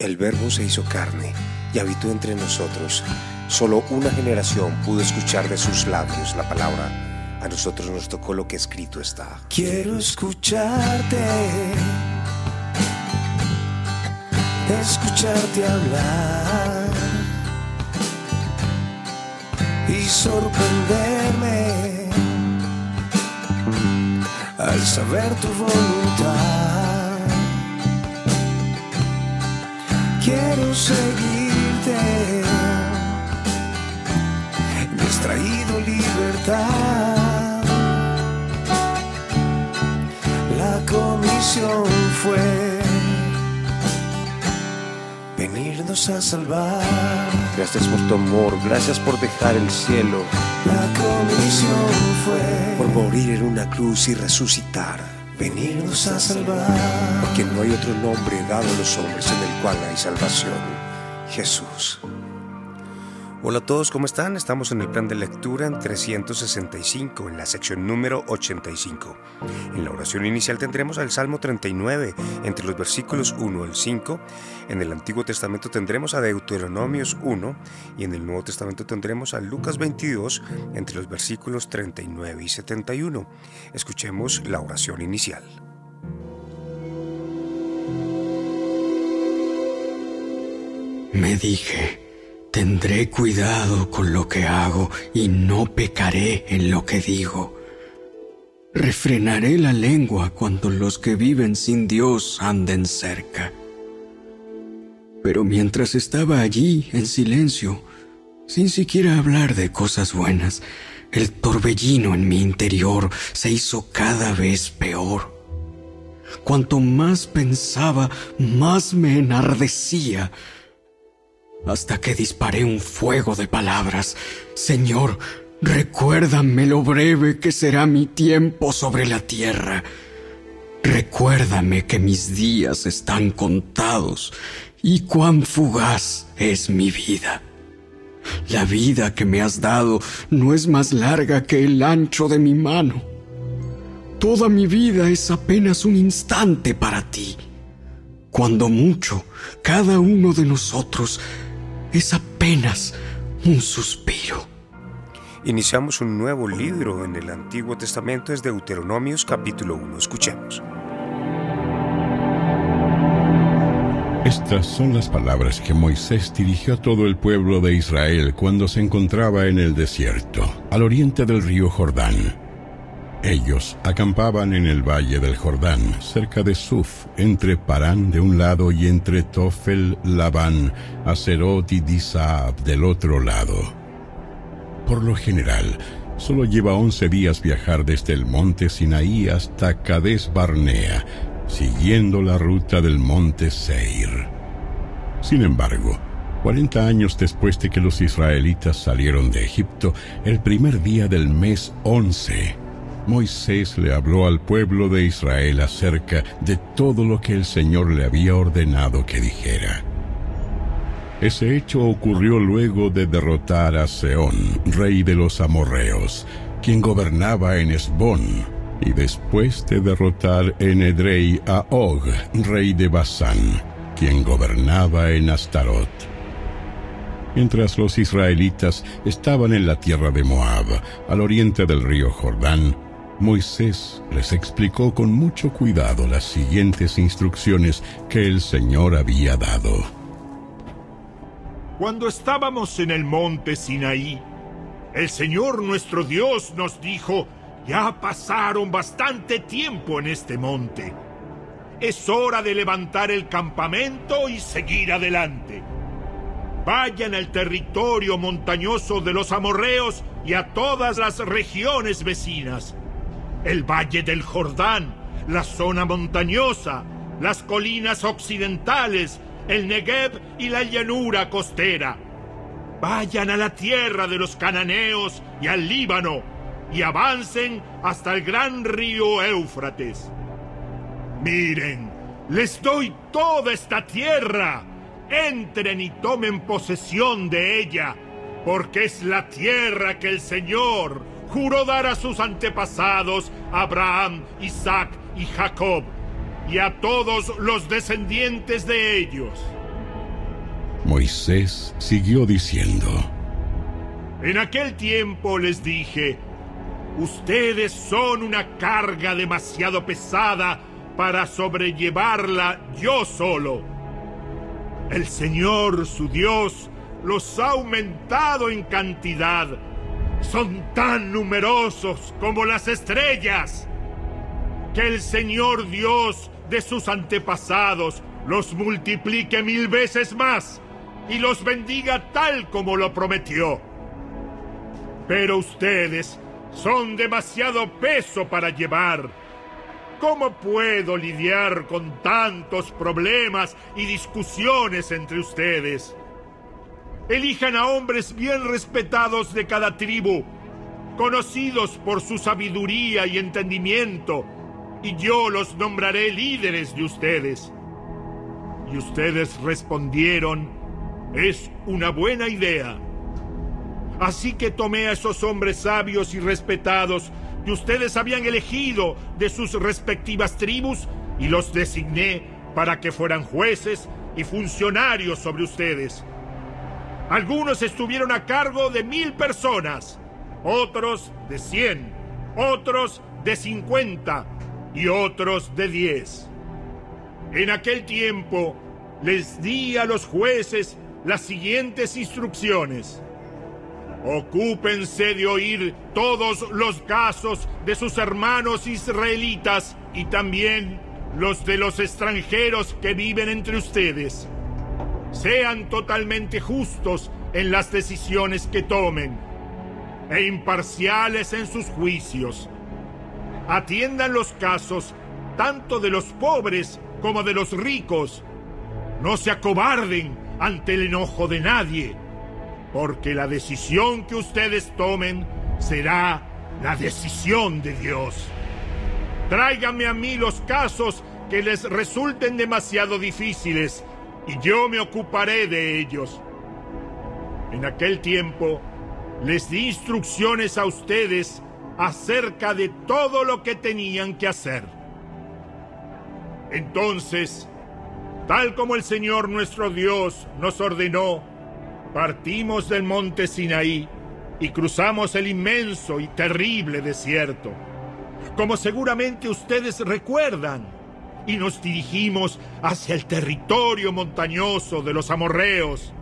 El Verbo se hizo carne y habitó entre nosotros. Solo una generación pudo escuchar de sus labios la palabra. A nosotros nos tocó lo que escrito está. Quiero escucharte, escucharte hablar y sorprenderme al saber tu voluntad. Quiero seguirte. Me has traído libertad. La comisión fue venirnos a salvar. Gracias por tu amor, gracias por dejar el cielo. La comisión fue por morir en una cruz y resucitar venirnos a salvar. Porque no hay otro nombre dado a los hombres en el cual hay salvación. Jesús. Hola a todos, ¿cómo están? Estamos en el plan de lectura en 365, en la sección número 85. En la oración inicial tendremos al Salmo 39, entre los versículos 1 al 5. En el Antiguo Testamento tendremos a Deuteronomios 1 y en el Nuevo Testamento tendremos a Lucas 22, entre los versículos 39 y 71. Escuchemos la oración inicial. Me dije, Tendré cuidado con lo que hago y no pecaré en lo que digo. Refrenaré la lengua cuando los que viven sin Dios anden cerca. Pero mientras estaba allí en silencio, sin siquiera hablar de cosas buenas, el torbellino en mi interior se hizo cada vez peor. Cuanto más pensaba, más me enardecía hasta que disparé un fuego de palabras. Señor, recuérdame lo breve que será mi tiempo sobre la tierra. Recuérdame que mis días están contados y cuán fugaz es mi vida. La vida que me has dado no es más larga que el ancho de mi mano. Toda mi vida es apenas un instante para ti. Cuando mucho, cada uno de nosotros es apenas un suspiro. Iniciamos un nuevo libro en el Antiguo Testamento, es Deuteronomios capítulo 1. Escuchemos. Estas son las palabras que Moisés dirigió a todo el pueblo de Israel cuando se encontraba en el desierto, al oriente del río Jordán ellos acampaban en el valle del Jordán, cerca de Suf, entre Parán de un lado y entre Tofel, Labán, Acerot y Disaab del otro lado. Por lo general, solo lleva once días viajar desde el monte Sinaí hasta Cades Barnea, siguiendo la ruta del monte Seir. Sin embargo, cuarenta años después de que los israelitas salieron de Egipto, el primer día del mes once, Moisés le habló al pueblo de Israel acerca de todo lo que el Señor le había ordenado que dijera. Ese hecho ocurrió luego de derrotar a Seón, rey de los amorreos, quien gobernaba en Esbón, y después de derrotar en Edrei a Og, rey de Basán, quien gobernaba en Astarot. Mientras los israelitas estaban en la tierra de Moab, al oriente del río Jordán, Moisés les explicó con mucho cuidado las siguientes instrucciones que el Señor había dado. Cuando estábamos en el monte Sinaí, el Señor nuestro Dios nos dijo, ya pasaron bastante tiempo en este monte. Es hora de levantar el campamento y seguir adelante. Vayan al territorio montañoso de los amorreos y a todas las regiones vecinas el Valle del Jordán, la zona montañosa, las colinas occidentales, el Negev y la llanura costera. Vayan a la tierra de los cananeos y al Líbano y avancen hasta el gran río Éufrates. Miren, les doy toda esta tierra. Entren y tomen posesión de ella, porque es la tierra que el Señor, juró dar a sus antepasados, Abraham, Isaac y Jacob, y a todos los descendientes de ellos. Moisés siguió diciendo, En aquel tiempo les dije, ustedes son una carga demasiado pesada para sobrellevarla yo solo. El Señor, su Dios, los ha aumentado en cantidad. Son tan numerosos como las estrellas. Que el Señor Dios de sus antepasados los multiplique mil veces más y los bendiga tal como lo prometió. Pero ustedes son demasiado peso para llevar. ¿Cómo puedo lidiar con tantos problemas y discusiones entre ustedes? Elijan a hombres bien respetados de cada tribu, conocidos por su sabiduría y entendimiento, y yo los nombraré líderes de ustedes. Y ustedes respondieron, es una buena idea. Así que tomé a esos hombres sabios y respetados que ustedes habían elegido de sus respectivas tribus y los designé para que fueran jueces y funcionarios sobre ustedes. Algunos estuvieron a cargo de mil personas, otros de cien, otros de cincuenta y otros de diez. En aquel tiempo les di a los jueces las siguientes instrucciones. Ocúpense de oír todos los casos de sus hermanos israelitas y también los de los extranjeros que viven entre ustedes. Sean totalmente justos en las decisiones que tomen e imparciales en sus juicios. Atiendan los casos tanto de los pobres como de los ricos. No se acobarden ante el enojo de nadie, porque la decisión que ustedes tomen será la decisión de Dios. Tráiganme a mí los casos que les resulten demasiado difíciles y yo me ocuparé de ellos. En aquel tiempo les di instrucciones a ustedes acerca de todo lo que tenían que hacer. Entonces, tal como el Señor nuestro Dios nos ordenó, partimos del monte Sinaí y cruzamos el inmenso y terrible desierto. Como seguramente ustedes recuerdan, y nos dirigimos hacia el territorio montañoso de los amorreos.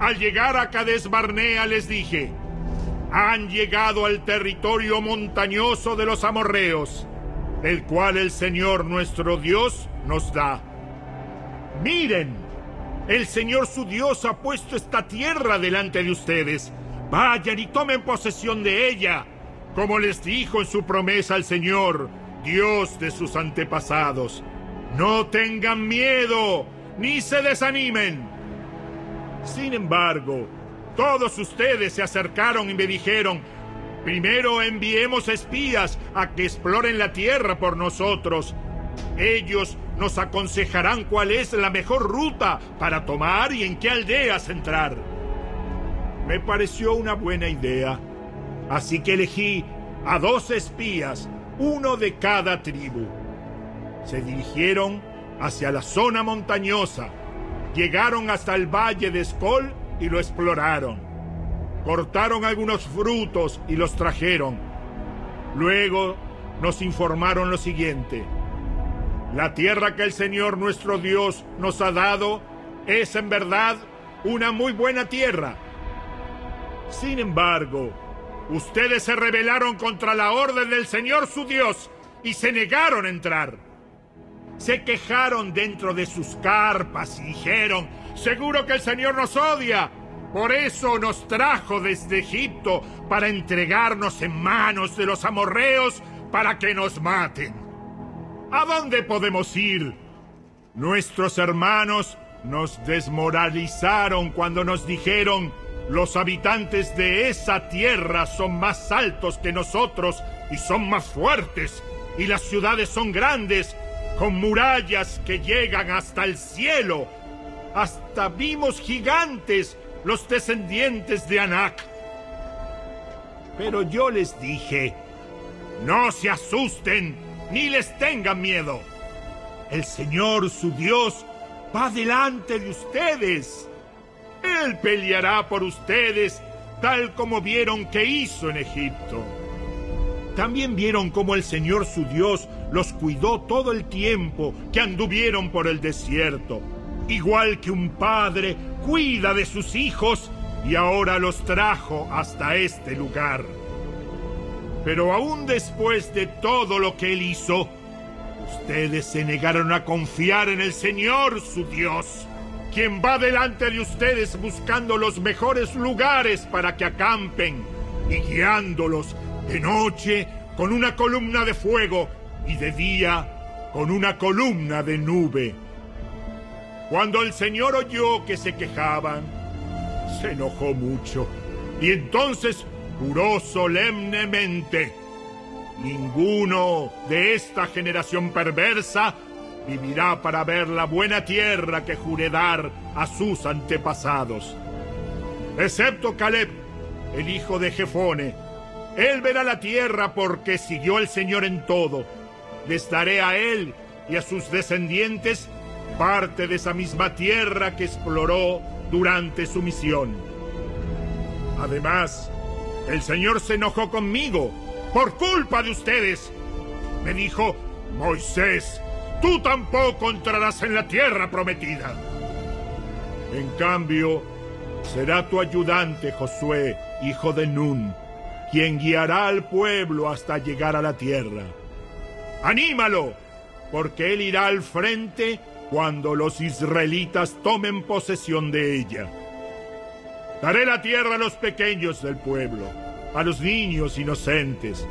Al llegar a Cades Barnea les dije, han llegado al territorio montañoso de los amorreos, el cual el Señor nuestro Dios nos da. Miren, el Señor su Dios ha puesto esta tierra delante de ustedes. Vayan y tomen posesión de ella, como les dijo en su promesa el Señor, Dios de sus antepasados. No tengan miedo, ni se desanimen. Sin embargo, todos ustedes se acercaron y me dijeron, primero enviemos espías a que exploren la tierra por nosotros. Ellos nos aconsejarán cuál es la mejor ruta para tomar y en qué aldeas entrar. Me pareció una buena idea, así que elegí a dos espías uno de cada tribu. Se dirigieron hacia la zona montañosa, llegaron hasta el valle de Escol y lo exploraron. Cortaron algunos frutos y los trajeron. Luego nos informaron lo siguiente. La tierra que el Señor nuestro Dios nos ha dado es en verdad una muy buena tierra. Sin embargo, Ustedes se rebelaron contra la orden del Señor su Dios y se negaron a entrar. Se quejaron dentro de sus carpas y dijeron, seguro que el Señor nos odia. Por eso nos trajo desde Egipto para entregarnos en manos de los amorreos para que nos maten. ¿A dónde podemos ir? Nuestros hermanos nos desmoralizaron cuando nos dijeron, los habitantes de esa tierra son más altos que nosotros y son más fuertes, y las ciudades son grandes, con murallas que llegan hasta el cielo. Hasta vimos gigantes, los descendientes de Anak. Pero yo les dije, no se asusten, ni les tengan miedo. El Señor, su Dios, va delante de ustedes Él peleará por ustedes tal como vieron que hizo en Egipto. También vieron cómo el Señor su Dios los cuidó todo el tiempo que anduvieron por el desierto, igual que un padre cuida de sus hijos y ahora los trajo hasta este lugar. Pero aún después de todo lo que él hizo, ustedes se negaron a confiar en el Señor su Dios quien va delante de ustedes buscando los mejores lugares para que acampen y guiándolos de noche con una columna de fuego y de día con una columna de nube. Cuando el Señor oyó que se quejaban, se enojó mucho y entonces juró solemnemente, ninguno de esta generación perversa vivirá para ver la buena tierra que juré dar a sus antepasados. Excepto Caleb, el hijo de Jefone. Él verá la tierra porque siguió el Señor en todo. Les daré a él y a sus descendientes parte de esa misma tierra que exploró durante su misión. Además, el Señor se enojó conmigo por culpa de ustedes. Me dijo, Moisés, tú tampoco entrarás en la tierra prometida. En cambio, será tu ayudante Josué, hijo de Nun, quien guiará al pueblo hasta llegar a la tierra. ¡Anímalo! Porque él irá al frente cuando los israelitas tomen posesión de ella. Daré la tierra a los pequeños del pueblo, a los niños inocentes,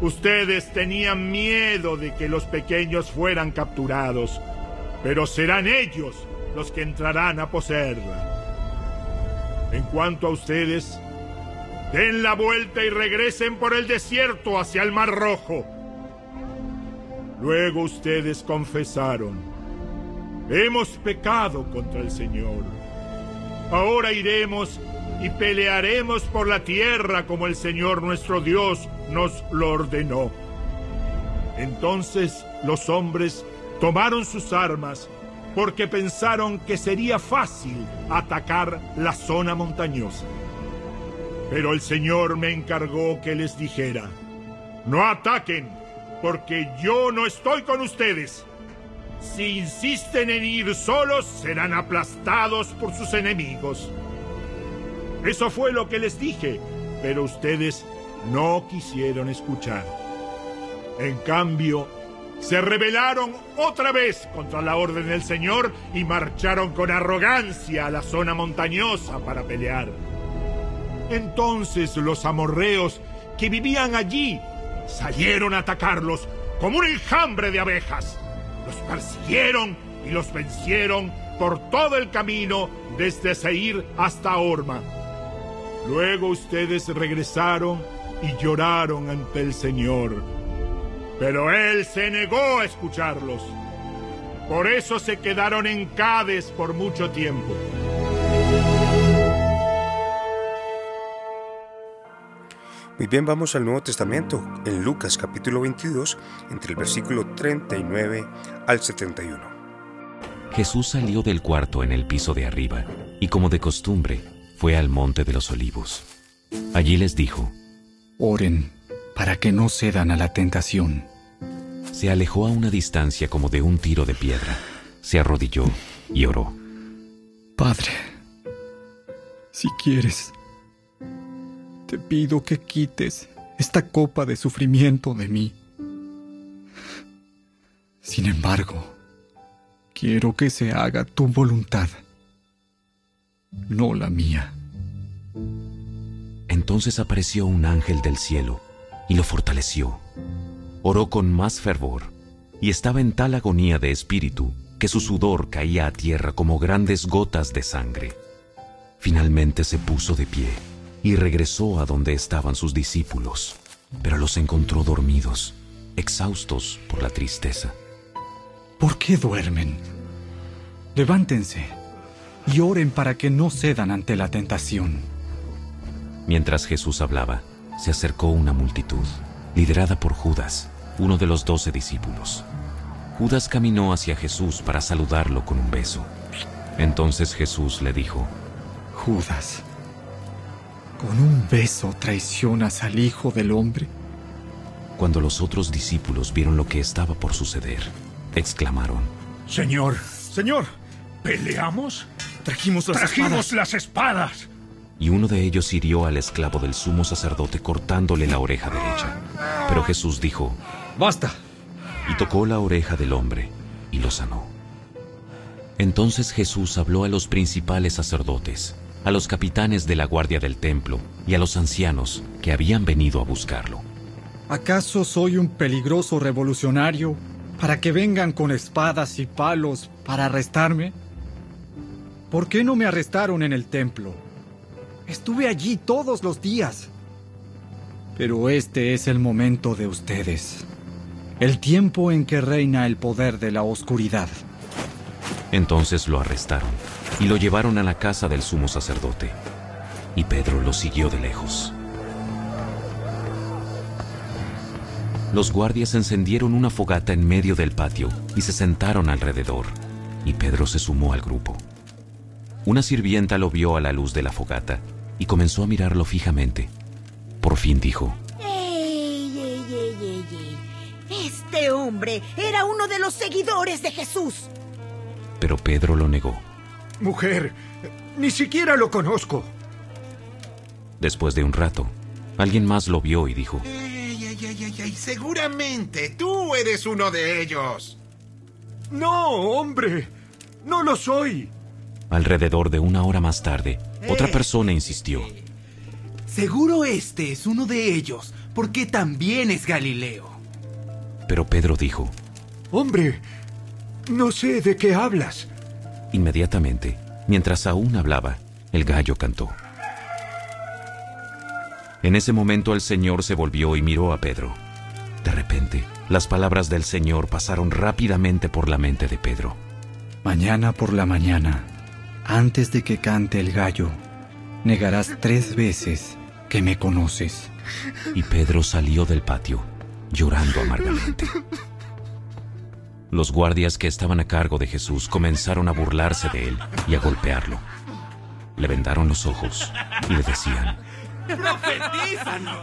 Ustedes tenían miedo de que los pequeños fueran capturados, pero serán ellos los que entrarán a poseerla. En cuanto a ustedes, den la vuelta y regresen por el desierto hacia el Mar Rojo. Luego ustedes confesaron, hemos pecado contra el Señor. Ahora iremos y pelearemos por la tierra como el Señor nuestro Dios nos lo ordenó. Entonces los hombres tomaron sus armas porque pensaron que sería fácil atacar la zona montañosa. Pero el Señor me encargó que les dijera, no ataquen, porque yo no estoy con ustedes. Si insisten en ir solos, serán aplastados por sus enemigos. Eso fue lo que les dije, pero ustedes no quisieron escuchar. En cambio, se rebelaron otra vez contra la orden del Señor y marcharon con arrogancia a la zona montañosa para pelear. Entonces los amorreos que vivían allí salieron a atacarlos como un enjambre de abejas. Los persiguieron y los vencieron por todo el camino desde Seir hasta Orma. Luego ustedes regresaron y lloraron ante el Señor. Pero Él se negó a escucharlos. Por eso se quedaron en Cades por mucho tiempo. Muy bien, vamos al Nuevo Testamento, en Lucas capítulo 22, entre el versículo 39 al 71. Jesús salió del cuarto en el piso de arriba, y como de costumbre, fue al monte de los olivos. Allí les dijo, Oren para que no cedan a la tentación. Se alejó a una distancia como de un tiro de piedra, se arrodilló y oró. Padre, si quieres, te pido que quites esta copa de sufrimiento de mí. Sin embargo, quiero que se haga tu voluntad, no la mía. Entonces apareció un ángel del cielo y lo fortaleció. Oró con más fervor y estaba en tal agonía de espíritu que su sudor caía a tierra como grandes gotas de sangre. Finalmente se puso de pie y regresó a donde estaban sus discípulos, pero los encontró dormidos, exhaustos por la tristeza. ¿Por qué duermen? Levántense y oren para que no cedan ante la tentación. Mientras Jesús hablaba, se acercó una multitud, liderada por Judas, uno de los doce discípulos. Judas caminó hacia Jesús para saludarlo con un beso. Entonces Jesús le dijo, Judas, ¿con un beso traicionas al Hijo del Hombre? Cuando los otros discípulos vieron lo que estaba por suceder, exclamaron, Señor, Señor, ¿peleamos? Trajimos las Trajimos espadas. las espadas. Y uno de ellos hirió al esclavo del sumo sacerdote cortándole la oreja derecha. Pero Jesús dijo, ¡Basta! y tocó la oreja del hombre y lo sanó. Entonces Jesús habló a los principales sacerdotes, a los capitanes de la guardia del templo y a los ancianos que habían venido a buscarlo. ¿Acaso soy un peligroso revolucionario para que vengan con espadas y palos para arrestarme? ¿Por qué no me arrestaron en el templo? Estuve allí todos los días. Pero este es el momento de ustedes, el tiempo en que reina el poder de la oscuridad. Entonces lo arrestaron y lo llevaron a la casa del sumo sacerdote. Y Pedro lo siguió de lejos. Los guardias encendieron una fogata en medio del patio y se sentaron alrededor, y Pedro se sumó al grupo. Una sirvienta lo vio a la luz de la fogata y comenzó a mirarlo fijamente. Por fin dijo, ¡Ey, ey, ey, ey, ey! Este hombre era uno de los seguidores de Jesús. pero Pedro lo negó. Mujer, ni siquiera lo conozco. Después de un rato, alguien más lo vio y dijo, Ey, ey, ey, ey, ey, seguramente tú eres uno de ellos. No, hombre, no lo soy. Alrededor de una hora más tarde, otra persona insistió. Seguro este es uno de ellos, porque también es Galileo. Pero Pedro dijo, Hombre, no sé de qué hablas. inmediatamente, mientras aún hablaba, el gallo cantó. En ese momento el Señor se volvió y miró a Pedro. De repente, las palabras del Señor pasaron rápidamente por la mente de Pedro. Mañana por la mañana, antes de que cante el gallo, negarás tres veces que me conoces. Y Pedro salió del patio, llorando amargamente. Los guardias que estaban a cargo de Jesús comenzaron a burlarse de él y a golpearlo. Le vendaron los ojos y le decían, ¡Profetízanos!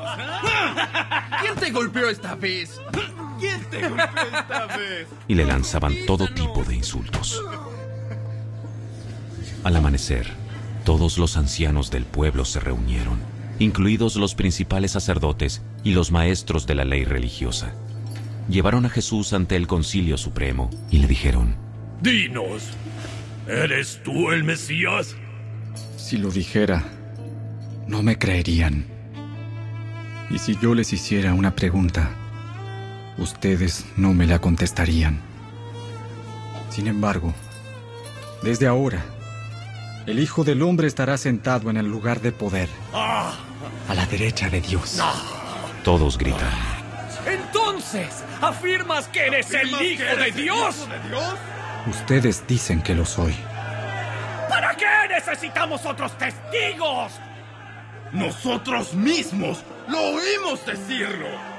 ¿Quién te golpeó esta vez? ¿Quién te golpeó esta vez? y le lanzaban todo tipo de insultos. Al amanecer, todos los ancianos del pueblo se reunieron, incluidos los principales sacerdotes y los maestros de la ley religiosa. Llevaron a Jesús ante el concilio supremo y le dijeron, Dinos, ¿eres tú el Mesías? Si lo dijera, no me creerían. Y si yo les hiciera una pregunta, ustedes no me la contestarían. Sin embargo, desde ahora, el Hijo del Hombre estará sentado en el lugar de poder, a la derecha de Dios. todos gritaron. Entonces, ¿afirmas que eres el Hijo de Dios? Ustedes dicen que lo soy. ¿Para qué necesitamos otros testigos? Nosotros mismos lo oímos decirlo.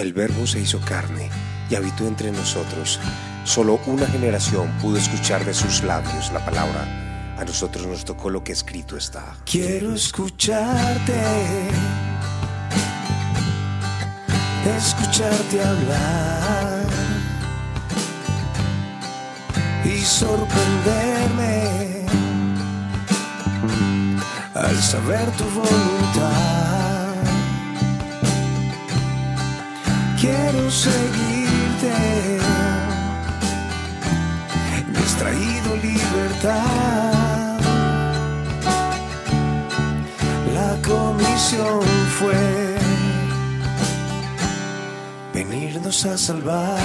El Verbo se hizo carne y habitó entre nosotros. Solo una generación pudo escuchar de sus labios la palabra. A nosotros nos tocó lo que escrito está. Quiero escucharte, escucharte hablar y sorprenderme al saber tu voluntad. Quiero seguirte, me has traído libertad. La comisión fue venirnos a salvar.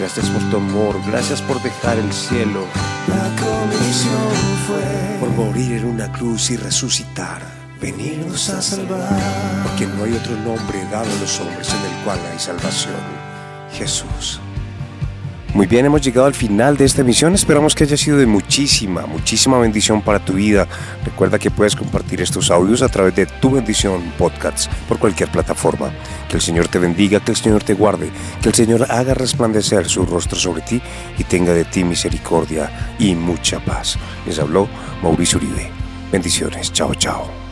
Gracias por tu amor, gracias por dejar el cielo, La comisión fue por morir en una cruz y resucitar. Venirnos a salvar. Porque no hay otro nombre dado a los hombres en el cual hay salvación. Jesús. Muy bien, hemos llegado al final de esta emisión. Esperamos que haya sido de muchísima, muchísima bendición para tu vida. Recuerda que puedes compartir estos audios a través de tu bendición podcasts por cualquier plataforma. Que el Señor te bendiga, que el Señor te guarde, que el Señor haga resplandecer su rostro sobre ti y tenga de ti misericordia y mucha paz. Les habló Mauricio Uribe. Bendiciones. Chao, chao.